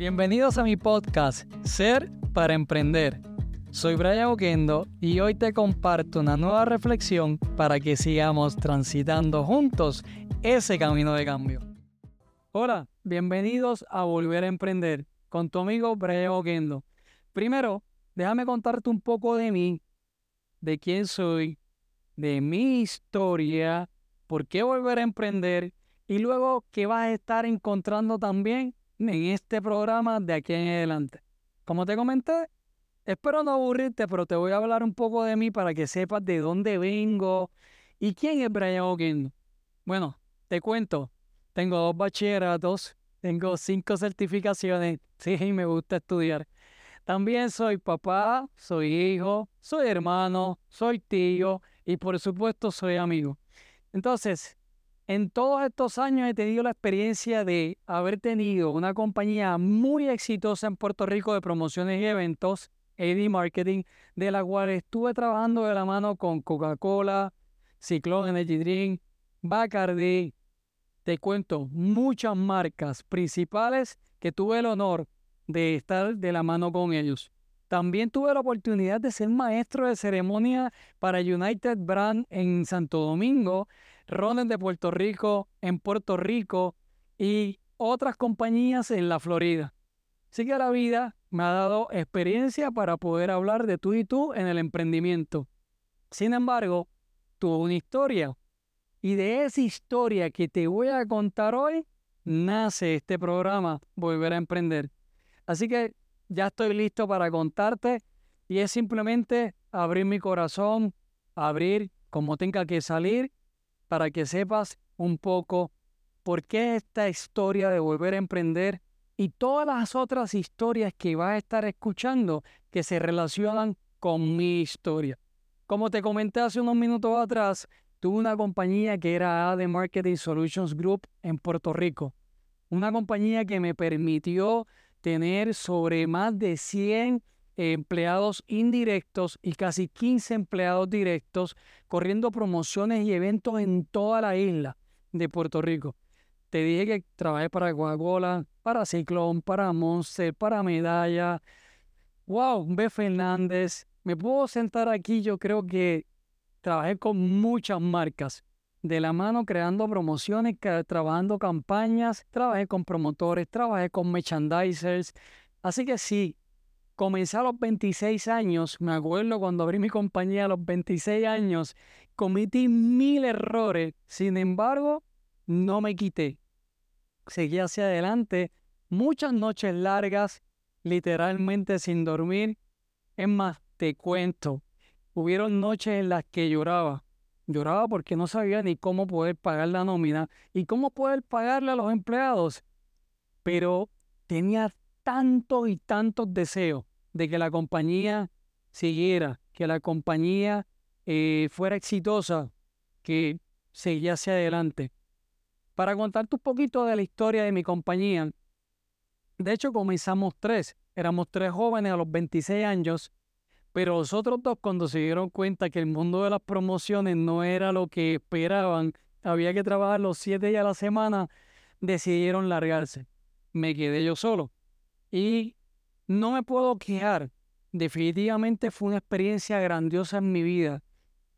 Bienvenidos a mi podcast Ser para Emprender. Soy Brian Oquendo y hoy te comparto una nueva reflexión para que sigamos transitando juntos ese camino de cambio. Hola, bienvenidos a Volver a Emprender con tu amigo Brian Oquendo. Primero, déjame contarte un poco de mí, de quién soy, de mi historia, por qué volver a emprender y luego qué vas a estar encontrando también en este programa de aquí en adelante. Como te comenté, espero no aburrirte, pero te voy a hablar un poco de mí para que sepas de dónde vengo y quién es Brian Oquendo. Bueno, te cuento, tengo dos bachilleratos, tengo cinco certificaciones, sí, me gusta estudiar. También soy papá, soy hijo, soy hermano, soy tío y por supuesto soy amigo. Entonces, en todos estos años he tenido la experiencia de haber tenido una compañía muy exitosa en Puerto Rico de promociones y eventos, AD Marketing, de la cual estuve trabajando de la mano con Coca-Cola, Cyclone Energy Drink, Bacardi. Te cuento muchas marcas principales que tuve el honor de estar de la mano con ellos. También tuve la oportunidad de ser maestro de ceremonia para United Brand en Santo Domingo Ronen de Puerto Rico, en Puerto Rico y otras compañías en la Florida. Así que la vida me ha dado experiencia para poder hablar de tú y tú en el emprendimiento. Sin embargo, tuve una historia y de esa historia que te voy a contar hoy nace este programa Volver a Emprender. Así que ya estoy listo para contarte y es simplemente abrir mi corazón, abrir como tenga que salir para que sepas un poco por qué esta historia de volver a emprender y todas las otras historias que vas a estar escuchando que se relacionan con mi historia. Como te comenté hace unos minutos atrás, tuve una compañía que era AD Marketing Solutions Group en Puerto Rico. Una compañía que me permitió tener sobre más de 100 empleados indirectos y casi 15 empleados directos corriendo promociones y eventos en toda la isla de Puerto Rico. Te dije que trabajé para Coca-Cola, para Ciclón, para Monster, para Medalla. ¡Wow! B. Fernández. Me puedo sentar aquí, yo creo que trabajé con muchas marcas. De la mano creando promociones, trabajando campañas, trabajé con promotores, trabajé con merchandisers. Así que sí, Comencé a los 26 años, me acuerdo cuando abrí mi compañía a los 26 años, cometí mil errores, sin embargo, no me quité. Seguí hacia adelante, muchas noches largas, literalmente sin dormir. Es más, te cuento, hubieron noches en las que lloraba. Lloraba porque no sabía ni cómo poder pagar la nómina y cómo poder pagarle a los empleados. Pero tenía tantos y tantos deseos de que la compañía siguiera, que la compañía eh, fuera exitosa, que seguía hacia adelante. Para contarte un poquito de la historia de mi compañía, de hecho comenzamos tres, éramos tres jóvenes a los 26 años, pero los otros dos cuando se dieron cuenta que el mundo de las promociones no era lo que esperaban, había que trabajar los siete días a la semana, decidieron largarse. Me quedé yo solo. Y no me puedo quejar. Definitivamente fue una experiencia grandiosa en mi vida.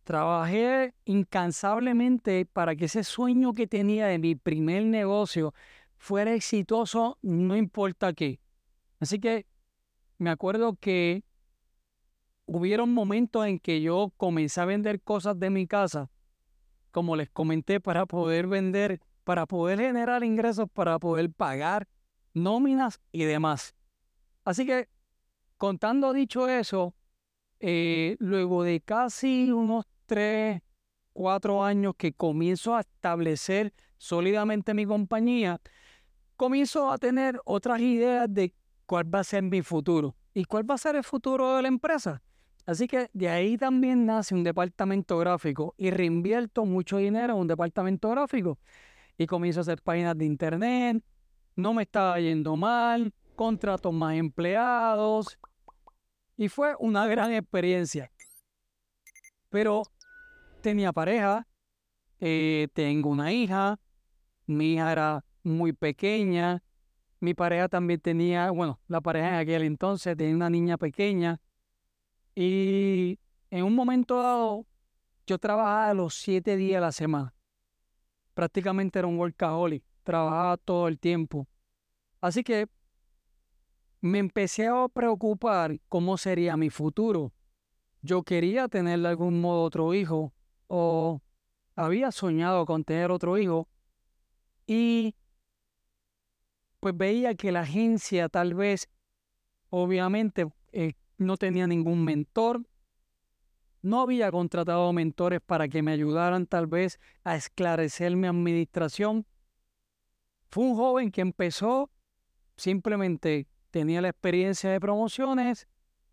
Trabajé incansablemente para que ese sueño que tenía de mi primer negocio fuera exitoso, no importa qué. Así que me acuerdo que hubieron momentos en que yo comencé a vender cosas de mi casa, como les comenté, para poder vender, para poder generar ingresos, para poder pagar nóminas y demás. Así que, contando dicho eso, eh, luego de casi unos tres, cuatro años que comienzo a establecer sólidamente mi compañía, comienzo a tener otras ideas de cuál va a ser mi futuro y cuál va a ser el futuro de la empresa. Así que de ahí también nace un departamento gráfico y reinvierto mucho dinero en un departamento gráfico. Y comienzo a hacer páginas de internet, no me estaba yendo mal, contrato más empleados y fue una gran experiencia. Pero tenía pareja, eh, tengo una hija, mi hija era muy pequeña, Mi pareja también tenía, bueno, la pareja en aquel entonces tenía una niña pequeña. Y en un momento dado, yo trabajaba los siete días a la semana. Prácticamente era un workaholic. Trabajaba todo el tiempo. Así que me empecé a preocupar cómo sería mi futuro. Yo quería tener de algún modo otro hijo o había soñado con tener otro hijo y pues veía que la agencia tal vez, obviamente, eh, no tenía ningún mentor, no había contratado mentores para que me ayudaran tal vez a esclarecer mi administración. Fue un joven que empezó simplemente tenía la experiencia de promociones,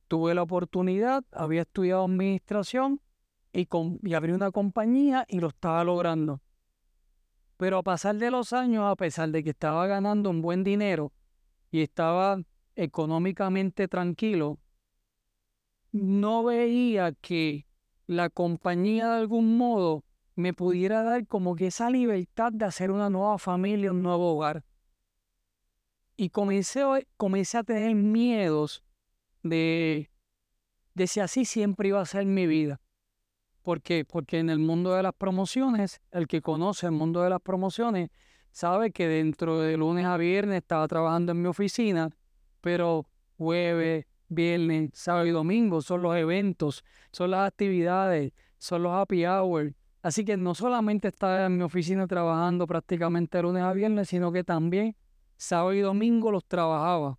tuve la oportunidad, había estudiado administración y, y abrí una compañía y lo estaba logrando. Pero a pasar de los años, a pesar de que estaba ganando un buen dinero y estaba económicamente tranquilo, no veía que la compañía de algún modo me pudiera dar como que esa libertad de hacer una nueva familia, un nuevo hogar. Y comencé, comencé a tener miedos de, de si así siempre iba a ser mi vida. ¿Por qué? Porque en el mundo de las promociones, el que conoce el mundo de las promociones sabe que dentro de lunes a viernes estaba trabajando en mi oficina, pero jueves, viernes, sábado y domingo son los eventos, son las actividades, son los happy hours. Así que no solamente estaba en mi oficina trabajando prácticamente lunes a viernes, sino que también sábado y domingo los trabajaba.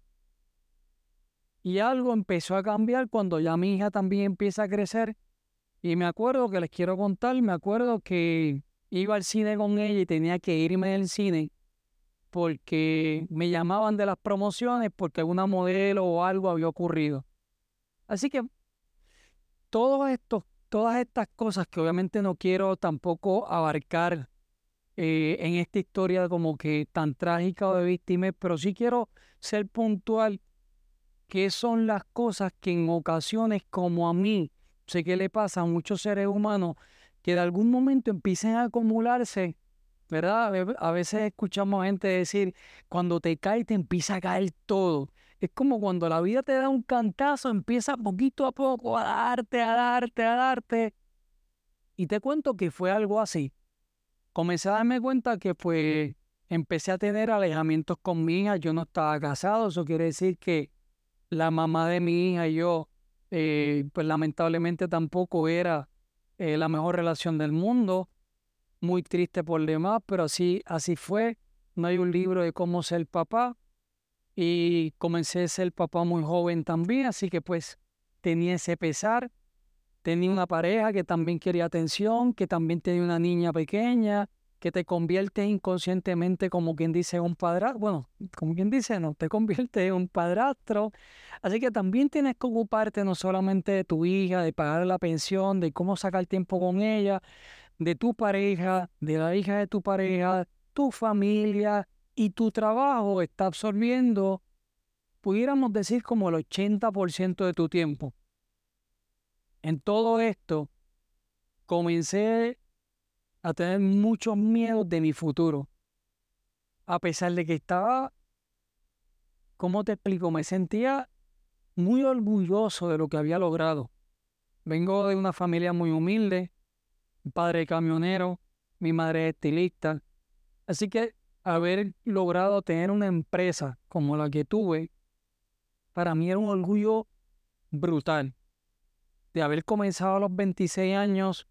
Y algo empezó a cambiar cuando ya mi hija también empieza a crecer. Y me acuerdo que les quiero contar, me acuerdo que iba al cine con ella y tenía que irme del cine porque me llamaban de las promociones porque alguna modelo o algo había ocurrido. Así que todos estos, todas estas cosas que obviamente no quiero tampoco abarcar eh, en esta historia como que tan trágica o de víctimas, pero sí quiero ser puntual que son las cosas que en ocasiones como a mí, sé que le pasa a muchos seres humanos, que de algún momento empiecen a acumularse, ¿verdad? A veces escuchamos gente decir, cuando te cae te empieza a caer todo. Es como cuando la vida te da un cantazo, empieza poquito a poco a darte, a darte, a darte. Y te cuento que fue algo así comencé a darme cuenta que pues empecé a tener alejamientos con mi hija, yo no estaba casado, eso quiere decir que la mamá de mi hija y yo, eh, pues lamentablemente tampoco era eh, la mejor relación del mundo, muy triste por demás, pero así, así fue, no hay un libro de cómo ser papá y comencé a ser papá muy joven también, así que pues tenía ese pesar, tenía una pareja que también quería atención, que también tenía una niña pequeña, que te convierte inconscientemente como quien dice un padrastro, bueno, como quien dice, no, te convierte en un padrastro. Así que también tienes que ocuparte no solamente de tu hija, de pagar la pensión, de cómo sacar tiempo con ella, de tu pareja, de la hija de tu pareja, tu familia y tu trabajo está absorbiendo, pudiéramos decir como el 80% de tu tiempo. En todo esto, comencé a tener muchos miedos de mi futuro. A pesar de que estaba, ¿cómo te explico? Me sentía muy orgulloso de lo que había logrado. Vengo de una familia muy humilde, mi padre camionero, mi madre estilista. Así que haber logrado tener una empresa como la que tuve, para mí era un orgullo brutal de haber comenzado a los 26 años,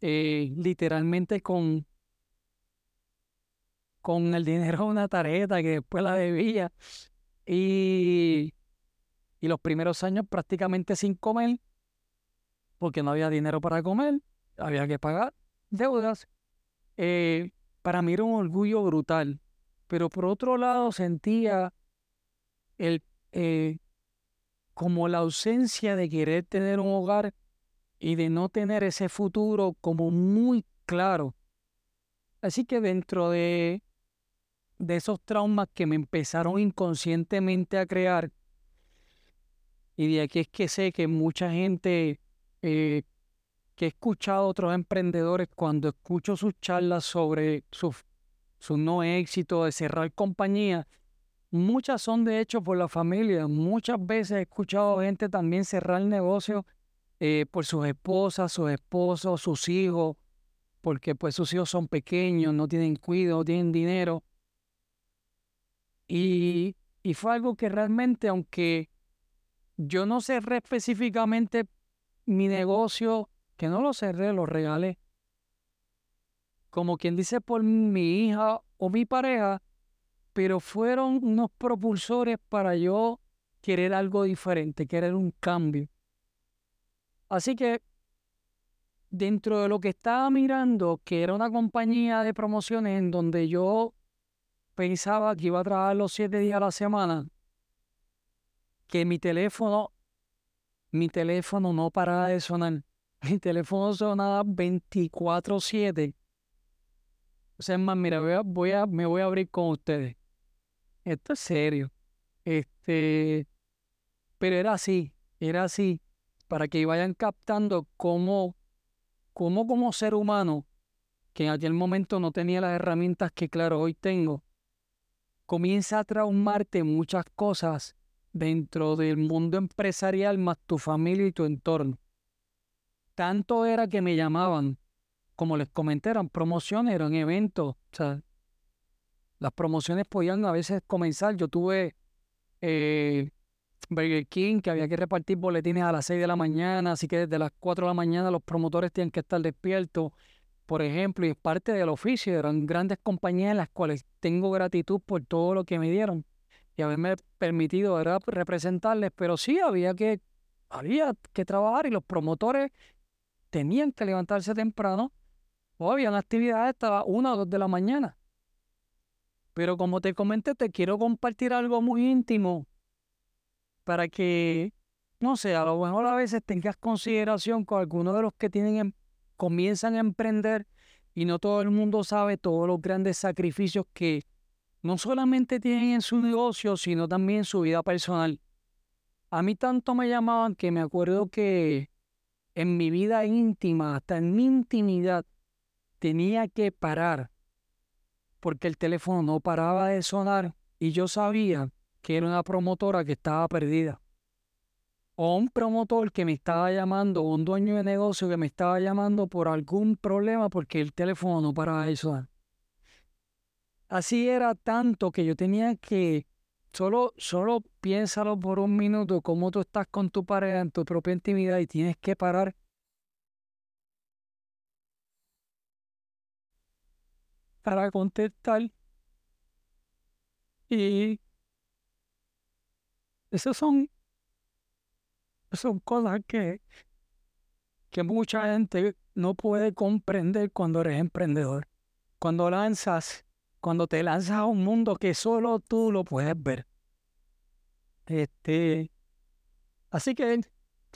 eh, literalmente con, con el dinero de una tarjeta que después la debía. Y, y los primeros años prácticamente sin comer, porque no había dinero para comer, había que pagar deudas. Eh, para mí era un orgullo brutal. Pero por otro lado sentía el, eh, como la ausencia de querer tener un hogar y de no tener ese futuro como muy claro. Así que dentro de, de esos traumas que me empezaron inconscientemente a crear, y de aquí es que sé que mucha gente eh, que he escuchado a otros emprendedores cuando escucho sus charlas sobre su, su no éxito de cerrar compañía, muchas son de hecho por la familia. Muchas veces he escuchado gente también cerrar el negocio eh, por sus esposas, sus esposos, sus hijos, porque pues sus hijos son pequeños, no tienen cuidado, no tienen dinero. Y, y fue algo que realmente, aunque yo no cerré específicamente mi negocio, que no lo cerré, lo regalé. Como quien dice por mi hija o mi pareja, pero fueron unos propulsores para yo querer algo diferente, querer un cambio. Así que dentro de lo que estaba mirando, que era una compañía de promociones en donde yo pensaba que iba a trabajar los siete días a la semana, que mi teléfono, mi teléfono no paraba de sonar. Mi teléfono sonaba 24/7. O sea, es más, mira, voy a, me voy a abrir con ustedes. Esto es serio. Este, pero era así, era así, para que vayan captando cómo, cómo como ser humano, que en aquel momento no tenía las herramientas que claro hoy tengo, comienza a traumarte muchas cosas dentro del mundo empresarial más tu familia y tu entorno. Tanto era que me llamaban, como les comenté, eran promociones, eran eventos. O sea, las promociones podían a veces comenzar. Yo tuve eh, Burger King, que había que repartir boletines a las 6 de la mañana, así que desde las 4 de la mañana los promotores tienen que estar despiertos, por ejemplo, y es parte del oficio. Eran grandes compañías en las cuales tengo gratitud por todo lo que me dieron y haberme permitido representarles, pero sí había que, había que trabajar y los promotores tenían que levantarse temprano o habían actividades hasta una o dos de la mañana. Pero como te comenté, te quiero compartir algo muy íntimo para que, no sé, a lo mejor a veces tengas consideración con algunos de los que tienen, em, comienzan a emprender y no todo el mundo sabe todos los grandes sacrificios que no solamente tienen en su negocio, sino también en su vida personal. A mí tanto me llamaban que me acuerdo que en mi vida íntima, hasta en mi intimidad, tenía que parar porque el teléfono no paraba de sonar y yo sabía que era una promotora que estaba perdida. O un promotor que me estaba llamando, o un dueño de negocio que me estaba llamando por algún problema porque el teléfono no paraba de sonar. Así era tanto que yo tenía que, solo, solo piénsalo por un minuto, cómo tú estás con tu pareja en tu propia intimidad y tienes que parar para contestar. Y esas son, son cosas que, que mucha gente no puede comprender cuando eres emprendedor. Cuando lanzas, cuando te lanzas a un mundo que solo tú lo puedes ver. Este, así que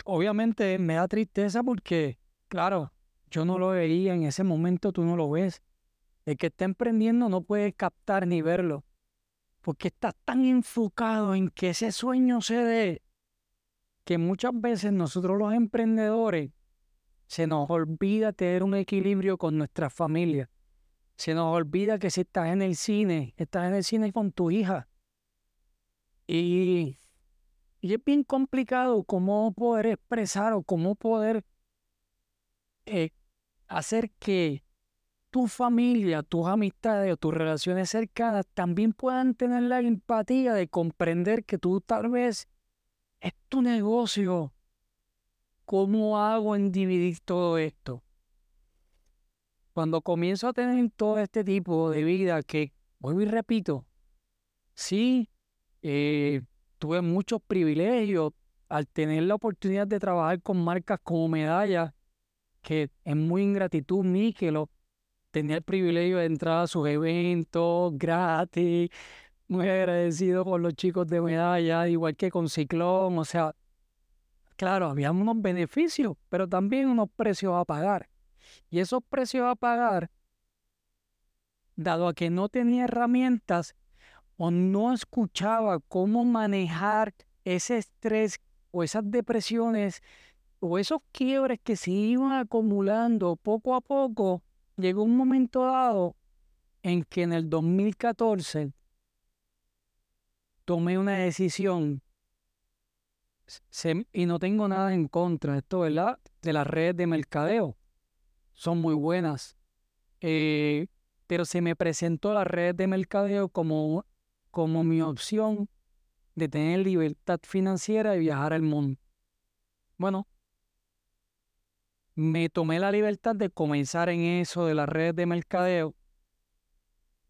obviamente me da tristeza porque, claro, yo no lo veía en ese momento, tú no lo ves. El que está emprendiendo no puede captar ni verlo, porque está tan enfocado en que ese sueño se dé, que muchas veces nosotros los emprendedores se nos olvida tener un equilibrio con nuestra familia. Se nos olvida que si estás en el cine, estás en el cine con tu hija. Y, y es bien complicado cómo poder expresar o cómo poder eh, hacer que tu familia, tus amistades o tus relaciones cercanas también puedan tener la empatía de comprender que tú tal vez es tu negocio. ¿Cómo hago en dividir todo esto? Cuando comienzo a tener todo este tipo de vida que, vuelvo y repito, sí, eh, tuve muchos privilegios al tener la oportunidad de trabajar con marcas como Medalla, que es muy ingratitud lo tenía el privilegio de entrar a sus eventos gratis, muy agradecido con los chicos de medalla, igual que con Ciclón, o sea, claro, había unos beneficios, pero también unos precios a pagar. Y esos precios a pagar, dado a que no tenía herramientas o no escuchaba cómo manejar ese estrés o esas depresiones o esos quiebres que se iban acumulando poco a poco, llegó un momento dado en que en el 2014 tomé una decisión y no tengo nada en contra de esto, ¿verdad? De las redes de mercadeo. Son muy buenas. Eh, pero se me presentó la red de mercadeo como, como mi opción de tener libertad financiera y viajar al mundo. Bueno, me tomé la libertad de comenzar en eso de las redes de mercadeo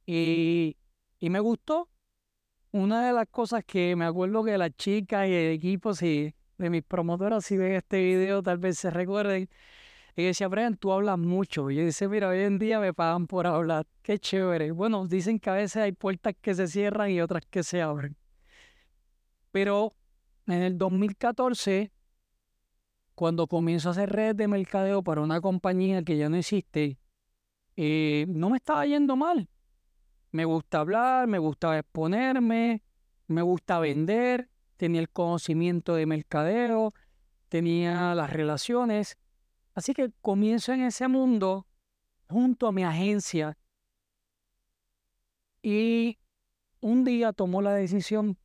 y, y me gustó. Una de las cosas que me acuerdo que las chicas y el equipo si, de mis promotoras, si ven este video, tal vez se recuerden. Y decía, Brian, tú hablas mucho. Y yo dice, mira, hoy en día me pagan por hablar. Qué chévere. Bueno, dicen que a veces hay puertas que se cierran y otras que se abren. Pero en el 2014, cuando comienzo a hacer redes de mercadeo para una compañía que ya no existe, eh, no me estaba yendo mal. Me gusta hablar, me gusta exponerme, me gusta vender, tenía el conocimiento de mercadeo, tenía las relaciones. Así que comienzo en ese mundo junto a mi agencia y un día tomó la decisión,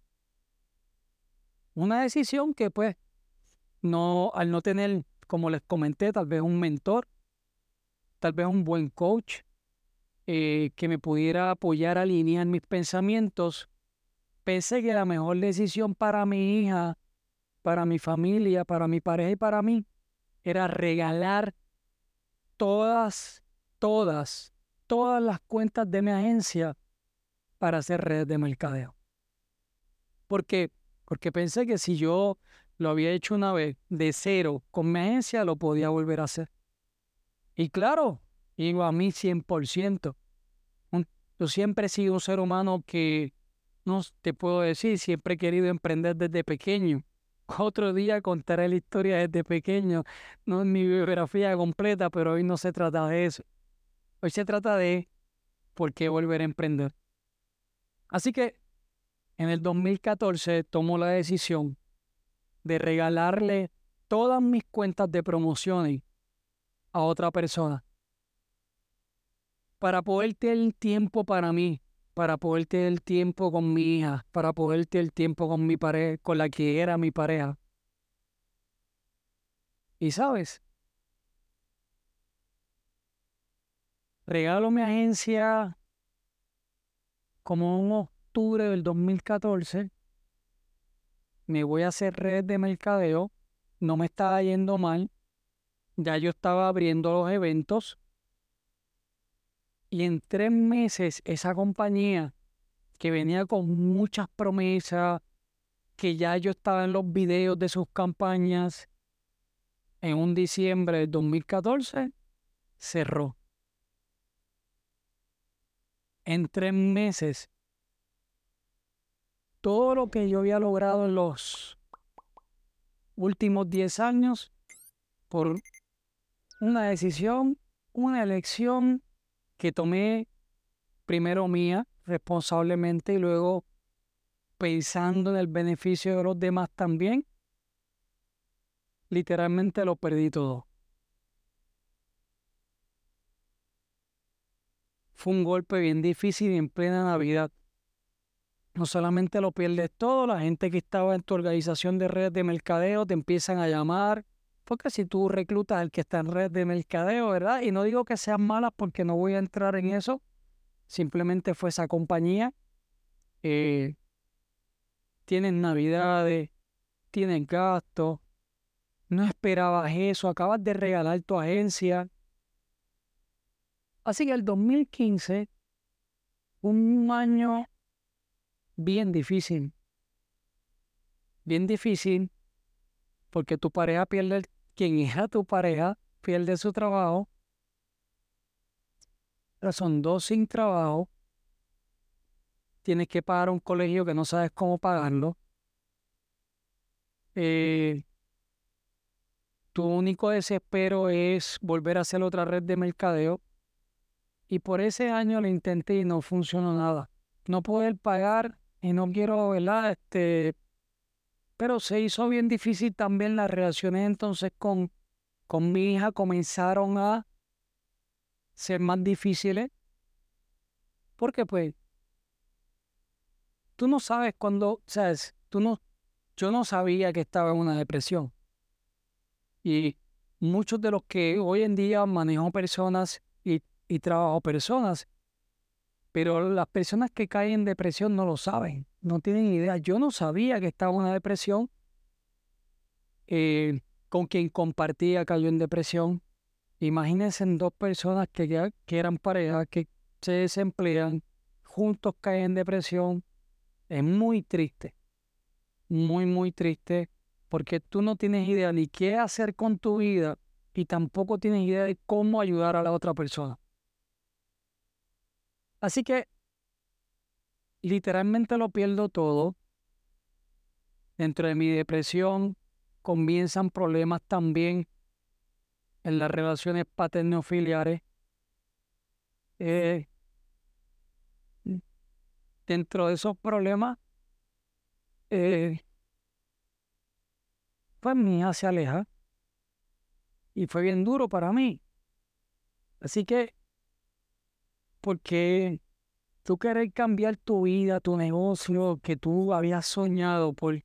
una decisión que pues no, al no tener, como les comenté, tal vez un mentor, tal vez un buen coach, eh, que me pudiera apoyar a alinear mis pensamientos, pensé que la mejor decisión para mi hija, para mi familia, para mi pareja y para mí era regalar todas, todas, todas las cuentas de mi agencia para hacer redes de mercadeo. ¿Por qué? Porque pensé que si yo lo había hecho una vez de cero con mi agencia, lo podía volver a hacer. Y claro, Digo a mí 100%. Yo siempre he sido un ser humano que, no te puedo decir, siempre he querido emprender desde pequeño. Otro día contaré la historia desde pequeño. No es mi biografía completa, pero hoy no se trata de eso. Hoy se trata de por qué volver a emprender. Así que en el 2014 tomo la decisión de regalarle todas mis cuentas de promociones a otra persona para poder tener tiempo para mí, para poder tener tiempo con mi hija, para poder tener tiempo con mi pareja, con la que era mi pareja. Y sabes, regalo mi agencia como en octubre del 2014. Me voy a hacer red de mercadeo. No me estaba yendo mal. Ya yo estaba abriendo los eventos. Y en tres meses esa compañía que venía con muchas promesas, que ya yo estaba en los videos de sus campañas, en un diciembre del 2014 cerró. En tres meses, todo lo que yo había logrado en los últimos diez años, por una decisión, una elección que tomé primero mía responsablemente y luego pensando en el beneficio de los demás también, literalmente lo perdí todo. Fue un golpe bien difícil en plena Navidad. No solamente lo pierdes todo, la gente que estaba en tu organización de redes de mercadeo te empiezan a llamar, porque si tú reclutas al que está en red de mercadeo, ¿verdad? Y no digo que sean malas porque no voy a entrar en eso. Simplemente fue esa compañía. Eh, tienen navidades, tienen gastos. No esperabas eso, acabas de regalar tu agencia. Así que el 2015, un año bien difícil. Bien difícil porque tu pareja pierde, quien es tu pareja, pierde su trabajo. Son dos sin trabajo. Tienes que pagar un colegio que no sabes cómo pagarlo. Eh, tu único desespero es volver a hacer otra red de mercadeo. Y por ese año lo intenté y no funcionó nada. No poder pagar y no quiero, ¿verdad? Este, pero se hizo bien difícil también las relaciones entonces con, con mi hija comenzaron a ser más difíciles. Porque pues tú no sabes cuándo, sabes, tú no, yo no sabía que estaba en una depresión. Y muchos de los que hoy en día manejo personas y, y trabajo personas, pero las personas que caen en depresión no lo saben, no tienen idea. Yo no sabía que estaba en una depresión. Eh, con quien compartía cayó en depresión. Imagínense dos personas que, que eran pareja, que se desemplean, juntos caen en depresión. Es muy triste, muy, muy triste, porque tú no tienes idea ni qué hacer con tu vida y tampoco tienes idea de cómo ayudar a la otra persona. Así que literalmente lo pierdo todo. Dentro de mi depresión comienzan problemas también en las relaciones paterno-filiares. Eh, dentro de esos problemas, eh, pues mi hija se aleja y fue bien duro para mí. Así que, porque tú querés cambiar tu vida, tu negocio que tú habías soñado por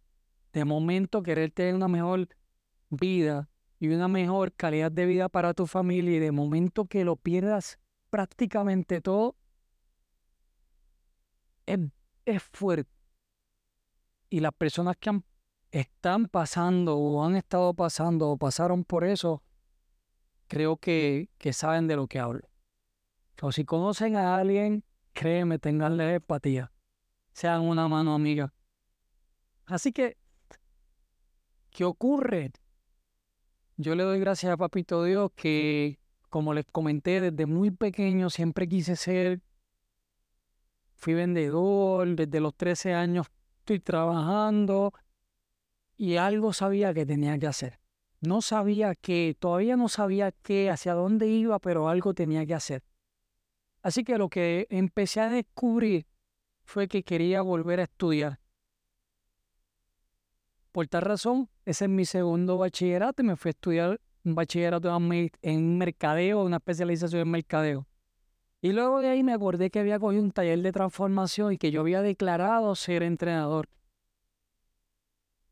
de momento querer tener una mejor vida y una mejor calidad de vida para tu familia y de momento que lo pierdas prácticamente todo, es, fuerte. Y las personas que están pasando o han estado pasando o pasaron por eso, creo que, que saben de lo que hablo. O si conocen a alguien, créeme, tenganle empatía. Sean una mano amiga. Así que, ¿qué ocurre? Yo le doy gracias a Papito Dios que, como les comenté, desde muy pequeño siempre quise ser Fui vendedor, desde los 13 años estoy trabajando y algo sabía que tenía que hacer. No sabía qué, todavía no sabía qué, hacia dónde iba, pero algo tenía que hacer. Así que lo que empecé a descubrir fue que quería volver a estudiar. Por tal razón, ese es mi segundo bachillerato y me fui a estudiar un bachillerato en mercadeo, una especialización en mercadeo. Y luego de ahí me acordé que había cogido un taller de transformación y que yo había declarado ser entrenador.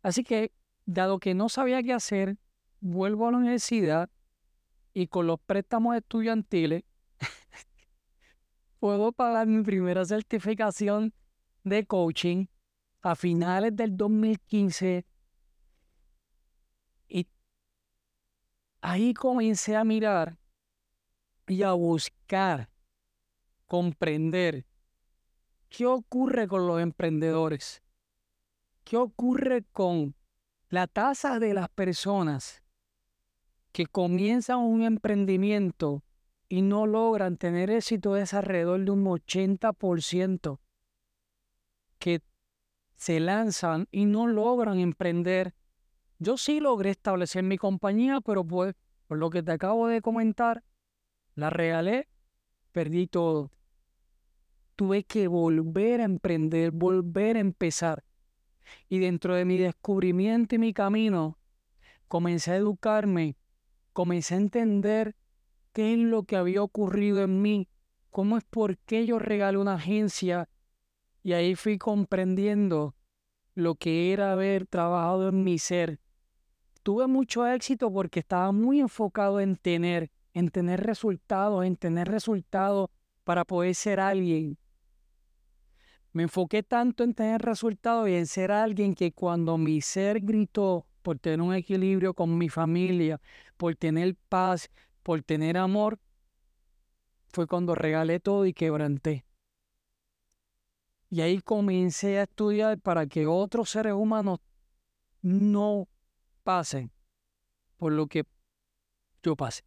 Así que, dado que no sabía qué hacer, vuelvo a la universidad y con los préstamos estudiantiles puedo pagar mi primera certificación de coaching a finales del 2015 y ahí comencé a mirar y a buscar comprender qué ocurre con los emprendedores, qué ocurre con la tasa de las personas que comienzan un emprendimiento y no logran tener éxito es alrededor de un 80% que se lanzan y no logran emprender. Yo sí logré establecer mi compañía, pero pues, por lo que te acabo de comentar, la regalé, perdí todo tuve que volver a emprender, volver a empezar. Y dentro de mi descubrimiento y mi camino, comencé a educarme, comencé a entender qué es lo que había ocurrido en mí, cómo es por qué yo regalé una agencia. Y ahí fui comprendiendo lo que era haber trabajado en mi ser. Tuve mucho éxito porque estaba muy enfocado en tener, en tener resultados, en tener resultados para poder ser alguien. Me enfoqué tanto en tener resultados y en ser alguien que cuando mi ser gritó por tener un equilibrio con mi familia, por tener paz, por tener amor, fue cuando regalé todo y quebranté. Y ahí comencé a estudiar para que otros seres humanos no pasen por lo que yo pasé.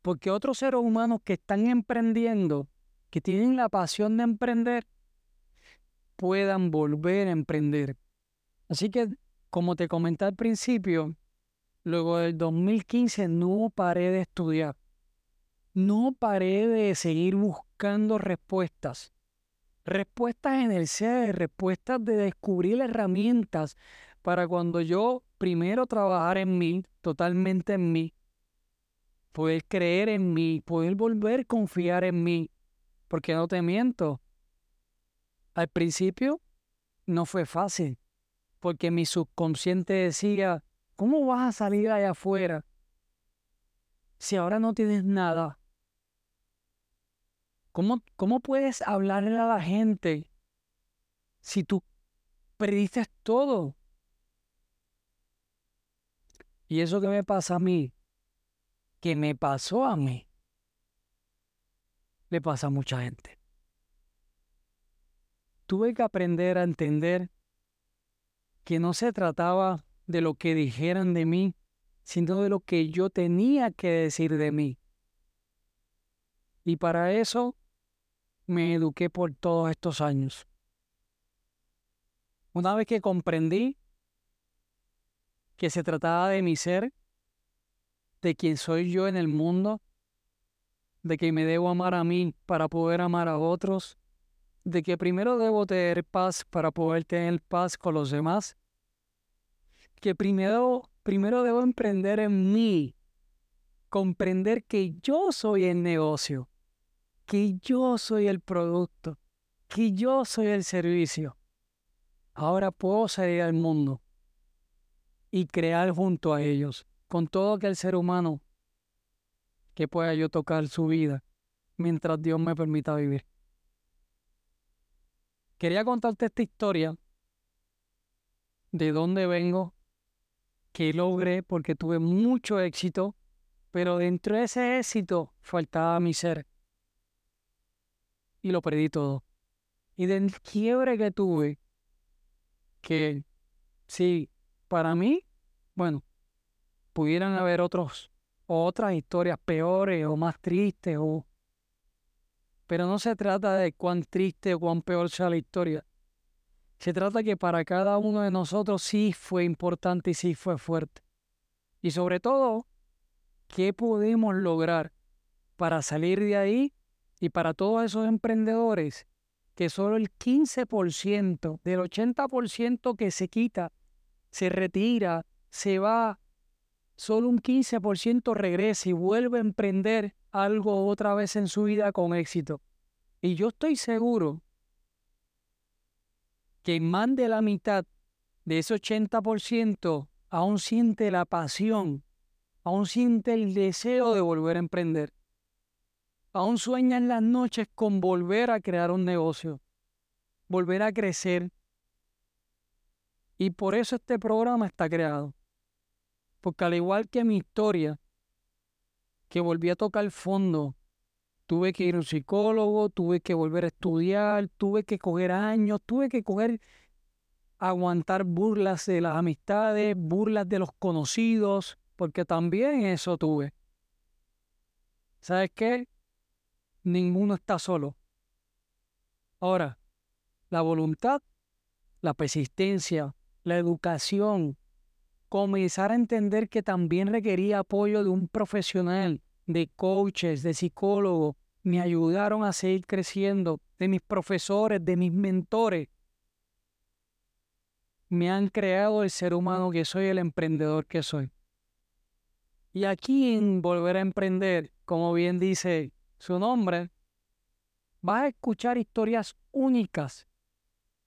Porque otros seres humanos que están emprendiendo que tienen la pasión de emprender puedan volver a emprender. Así que, como te comenté al principio, luego del 2015 no paré de estudiar. No paré de seguir buscando respuestas. Respuestas en el ser, respuestas de descubrir herramientas para cuando yo primero trabajar en mí, totalmente en mí, poder creer en mí, poder volver a confiar en mí, porque no te miento. Al principio no fue fácil, porque mi subconsciente decía, ¿cómo vas a salir allá afuera si ahora no tienes nada? ¿Cómo, cómo puedes hablarle a la gente si tú perdiste todo? Y eso que me pasa a mí, que me pasó a mí, le pasa a mucha gente. Tuve que aprender a entender que no se trataba de lo que dijeran de mí, sino de lo que yo tenía que decir de mí. Y para eso me eduqué por todos estos años. Una vez que comprendí que se trataba de mi ser, de quién soy yo en el mundo, de que me debo amar a mí para poder amar a otros, de que primero debo tener paz para poder tener paz con los demás, que primero, primero debo emprender en mí, comprender que yo soy el negocio, que yo soy el producto, que yo soy el servicio. Ahora puedo salir al mundo y crear junto a ellos, con todo aquel ser humano que pueda yo tocar su vida mientras Dios me permita vivir. Quería contarte esta historia de dónde vengo, que logré porque tuve mucho éxito, pero dentro de ese éxito faltaba mi ser. Y lo perdí todo. Y del quiebre que tuve, que sí, para mí, bueno, pudieran haber otros otras historias peores o más tristes o pero no se trata de cuán triste o cuán peor sea la historia. Se trata que para cada uno de nosotros sí fue importante y sí fue fuerte. Y sobre todo, ¿qué podemos lograr para salir de ahí y para todos esos emprendedores que solo el 15% del 80% que se quita, se retira, se va solo un 15% regresa y vuelve a emprender algo otra vez en su vida con éxito. Y yo estoy seguro que más de la mitad de ese 80% aún siente la pasión, aún siente el deseo de volver a emprender. Aún sueña en las noches con volver a crear un negocio, volver a crecer. Y por eso este programa está creado porque al igual que mi historia, que volví a tocar fondo, tuve que ir a un psicólogo, tuve que volver a estudiar, tuve que coger años, tuve que coger, aguantar burlas de las amistades, burlas de los conocidos, porque también eso tuve. ¿Sabes qué? Ninguno está solo. Ahora, la voluntad, la persistencia, la educación, comenzar a entender que también requería apoyo de un profesional, de coaches, de psicólogos, me ayudaron a seguir creciendo, de mis profesores, de mis mentores. Me han creado el ser humano que soy, el emprendedor que soy. Y aquí en Volver a Emprender, como bien dice su nombre, vas a escuchar historias únicas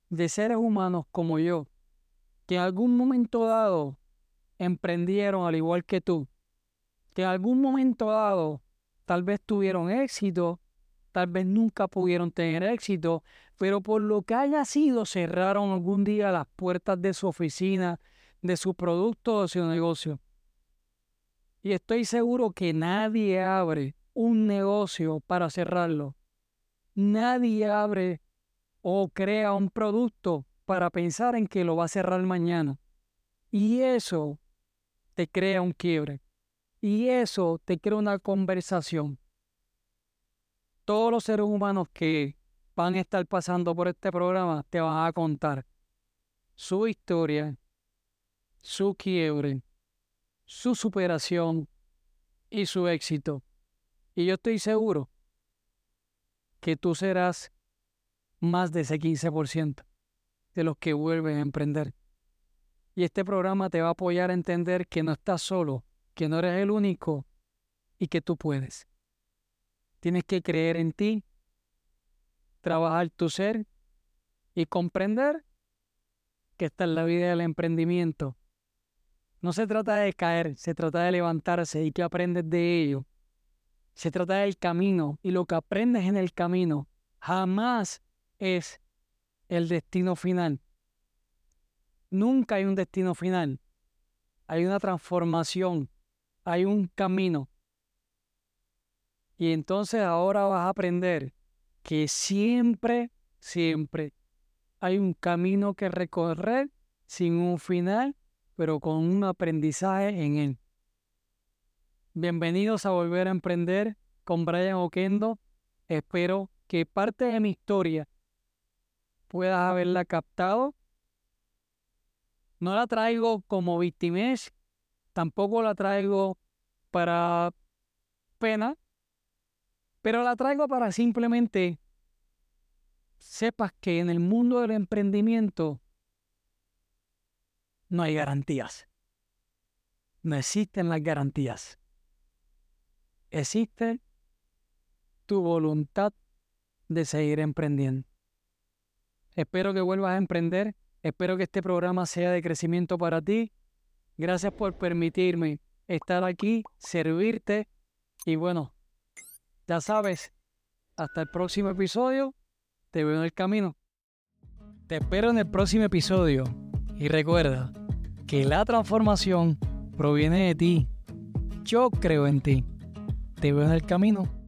de seres humanos como yo, que en algún momento dado emprendieron al igual que tú, que en algún momento dado tal vez tuvieron éxito, tal vez nunca pudieron tener éxito, pero por lo que haya sido cerraron algún día las puertas de su oficina, de su producto o de su negocio. Y estoy seguro que nadie abre un negocio para cerrarlo. Nadie abre o crea un producto para pensar en que lo va a cerrar mañana. Y eso te crea un quiebre. Y eso te crea una conversación. Todos los seres humanos que van a estar pasando por este programa te van a contar su historia, su quiebre, su superación y su éxito. Y yo estoy seguro que tú serás más de ese 15% de los que vuelven a emprender. Y este programa te va a apoyar a entender que no estás solo, que no eres el único y que tú puedes. Tienes que creer en ti, trabajar tu ser y comprender que esta es la vida del emprendimiento. No se trata de caer, se trata de levantarse y que aprendes de ello. Se trata del camino y lo que aprendes en el camino jamás es el destino final. Nunca hay un destino final. Hay una transformación, hay un camino. Y entonces ahora vas a aprender que siempre, siempre hay un camino que recorrer sin un final, pero con un aprendizaje en él. Bienvenidos a Volver a Emprender con Brian Oquendo. Espero que parte de mi historia puedas haberla captado. No la traigo como victimez, tampoco la traigo para pena, pero la traigo para simplemente sepas que en el mundo del emprendimiento no hay garantías. No existen las garantías. Existe tu voluntad de seguir emprendiendo. Espero que vuelvas a emprender. Espero que este programa sea de crecimiento para ti. Gracias por permitirme estar aquí, servirte. Y bueno, ya sabes, hasta el próximo episodio. Te veo en el camino. Te espero en el próximo episodio. Y recuerda que la transformación proviene de ti. Yo creo en ti. Te veo en el camino.